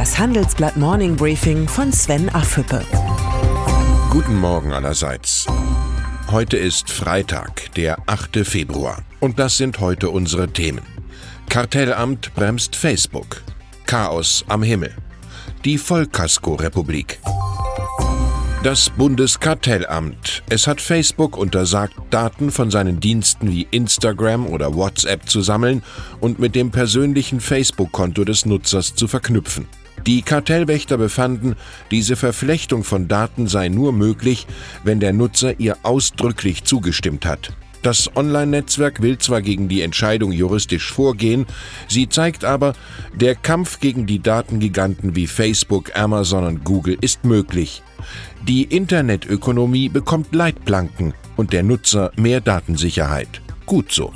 Das Handelsblatt Morning Briefing von Sven Affüppe. Guten Morgen allerseits. Heute ist Freitag, der 8. Februar. Und das sind heute unsere Themen. Kartellamt bremst Facebook. Chaos am Himmel. Die Vollkasko-Republik. Das Bundeskartellamt. Es hat Facebook untersagt, Daten von seinen Diensten wie Instagram oder WhatsApp zu sammeln und mit dem persönlichen Facebook-Konto des Nutzers zu verknüpfen. Die Kartellwächter befanden, diese Verflechtung von Daten sei nur möglich, wenn der Nutzer ihr ausdrücklich zugestimmt hat. Das Online-Netzwerk will zwar gegen die Entscheidung juristisch vorgehen, sie zeigt aber, der Kampf gegen die Datengiganten wie Facebook, Amazon und Google ist möglich. Die Internetökonomie bekommt Leitplanken und der Nutzer mehr Datensicherheit. Gut so.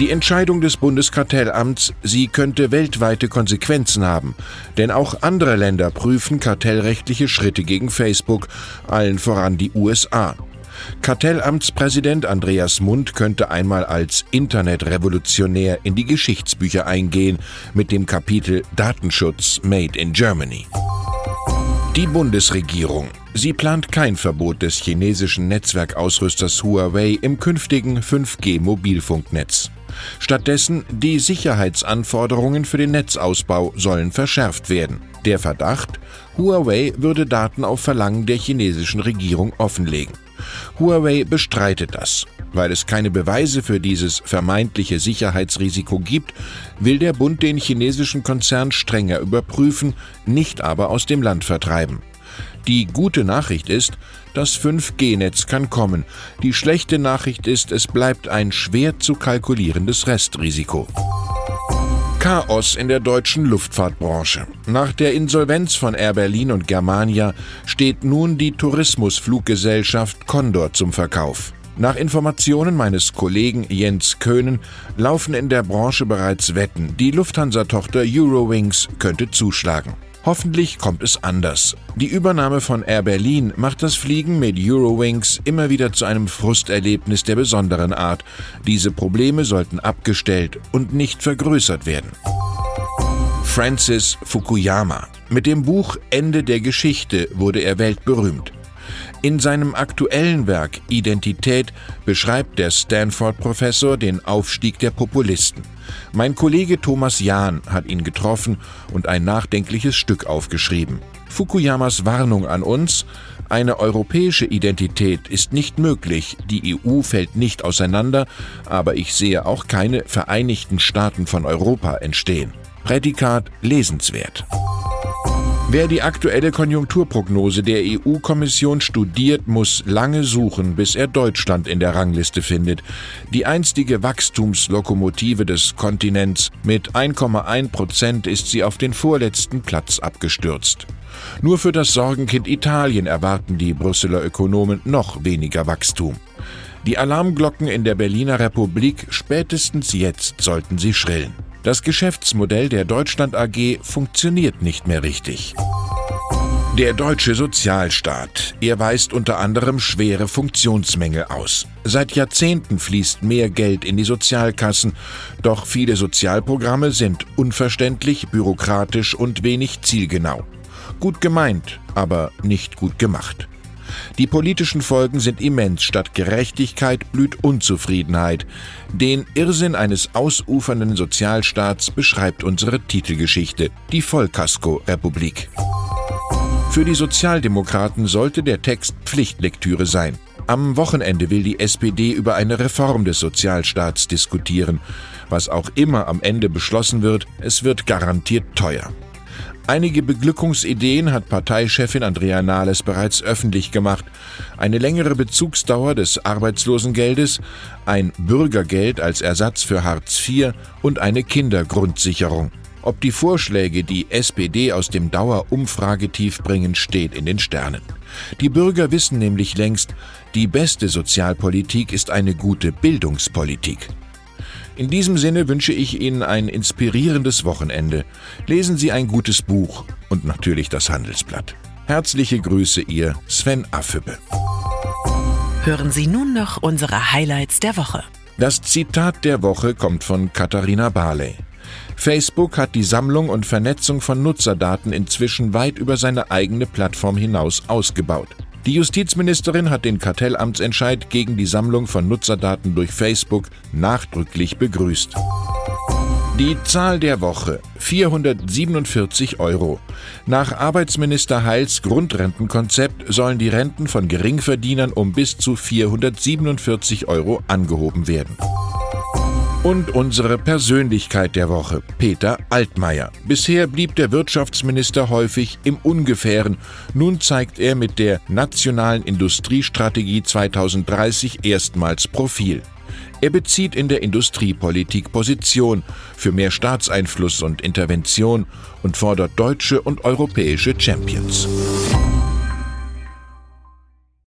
Die Entscheidung des Bundeskartellamts, sie könnte weltweite Konsequenzen haben, denn auch andere Länder prüfen kartellrechtliche Schritte gegen Facebook, allen voran die USA. Kartellamtspräsident Andreas Mund könnte einmal als Internetrevolutionär in die Geschichtsbücher eingehen mit dem Kapitel Datenschutz Made in Germany. Die Bundesregierung. Sie plant kein Verbot des chinesischen Netzwerkausrüsters Huawei im künftigen 5G-Mobilfunknetz. Stattdessen die Sicherheitsanforderungen für den Netzausbau sollen verschärft werden. Der Verdacht, Huawei würde Daten auf Verlangen der chinesischen Regierung offenlegen. Huawei bestreitet das. Weil es keine Beweise für dieses vermeintliche Sicherheitsrisiko gibt, will der Bund den chinesischen Konzern strenger überprüfen, nicht aber aus dem Land vertreiben. Die gute Nachricht ist, das 5G-Netz kann kommen. Die schlechte Nachricht ist, es bleibt ein schwer zu kalkulierendes Restrisiko. Chaos in der deutschen Luftfahrtbranche. Nach der Insolvenz von Air Berlin und Germania steht nun die Tourismusfluggesellschaft Condor zum Verkauf. Nach Informationen meines Kollegen Jens Köhnen laufen in der Branche bereits Wetten. Die Lufthansa-Tochter Eurowings könnte zuschlagen. Hoffentlich kommt es anders. Die Übernahme von Air Berlin macht das Fliegen mit Eurowings immer wieder zu einem Frusterlebnis der besonderen Art. Diese Probleme sollten abgestellt und nicht vergrößert werden. Francis Fukuyama. Mit dem Buch Ende der Geschichte wurde er weltberühmt. In seinem aktuellen Werk Identität beschreibt der Stanford-Professor den Aufstieg der Populisten. Mein Kollege Thomas Jahn hat ihn getroffen und ein nachdenkliches Stück aufgeschrieben. Fukuyamas Warnung an uns, eine europäische Identität ist nicht möglich, die EU fällt nicht auseinander, aber ich sehe auch keine Vereinigten Staaten von Europa entstehen. Prädikat lesenswert. Wer die aktuelle Konjunkturprognose der EU-Kommission studiert, muss lange suchen, bis er Deutschland in der Rangliste findet. Die einstige Wachstumslokomotive des Kontinents mit 1,1 Prozent ist sie auf den vorletzten Platz abgestürzt. Nur für das Sorgenkind Italien erwarten die Brüsseler Ökonomen noch weniger Wachstum. Die Alarmglocken in der Berliner Republik spätestens jetzt sollten sie schrillen. Das Geschäftsmodell der Deutschland AG funktioniert nicht mehr richtig. Der deutsche Sozialstaat. Er weist unter anderem schwere Funktionsmängel aus. Seit Jahrzehnten fließt mehr Geld in die Sozialkassen, doch viele Sozialprogramme sind unverständlich, bürokratisch und wenig zielgenau. Gut gemeint, aber nicht gut gemacht. Die politischen Folgen sind immens. Statt Gerechtigkeit blüht Unzufriedenheit. Den Irrsinn eines ausufernden Sozialstaats beschreibt unsere Titelgeschichte, die Vollkasko-Republik. Für die Sozialdemokraten sollte der Text Pflichtlektüre sein. Am Wochenende will die SPD über eine Reform des Sozialstaats diskutieren. Was auch immer am Ende beschlossen wird, es wird garantiert teuer. Einige Beglückungsideen hat Parteichefin Andrea Nahles bereits öffentlich gemacht. Eine längere Bezugsdauer des Arbeitslosengeldes, ein Bürgergeld als Ersatz für Hartz IV und eine Kindergrundsicherung. Ob die Vorschläge die SPD aus dem Dauerumfragetief bringen, steht in den Sternen. Die Bürger wissen nämlich längst, die beste Sozialpolitik ist eine gute Bildungspolitik. In diesem Sinne wünsche ich Ihnen ein inspirierendes Wochenende. Lesen Sie ein gutes Buch und natürlich das Handelsblatt. Herzliche Grüße, Ihr Sven Affüppe. Hören Sie nun noch unsere Highlights der Woche. Das Zitat der Woche kommt von Katharina Barley. Facebook hat die Sammlung und Vernetzung von Nutzerdaten inzwischen weit über seine eigene Plattform hinaus ausgebaut. Die Justizministerin hat den Kartellamtsentscheid gegen die Sammlung von Nutzerdaten durch Facebook nachdrücklich begrüßt. Die Zahl der Woche 447 Euro. Nach Arbeitsminister Heils Grundrentenkonzept sollen die Renten von Geringverdienern um bis zu 447 Euro angehoben werden. Und unsere Persönlichkeit der Woche, Peter Altmaier. Bisher blieb der Wirtschaftsminister häufig im Ungefähren. Nun zeigt er mit der Nationalen Industriestrategie 2030 erstmals Profil. Er bezieht in der Industriepolitik Position für mehr Staatseinfluss und Intervention und fordert deutsche und europäische Champions.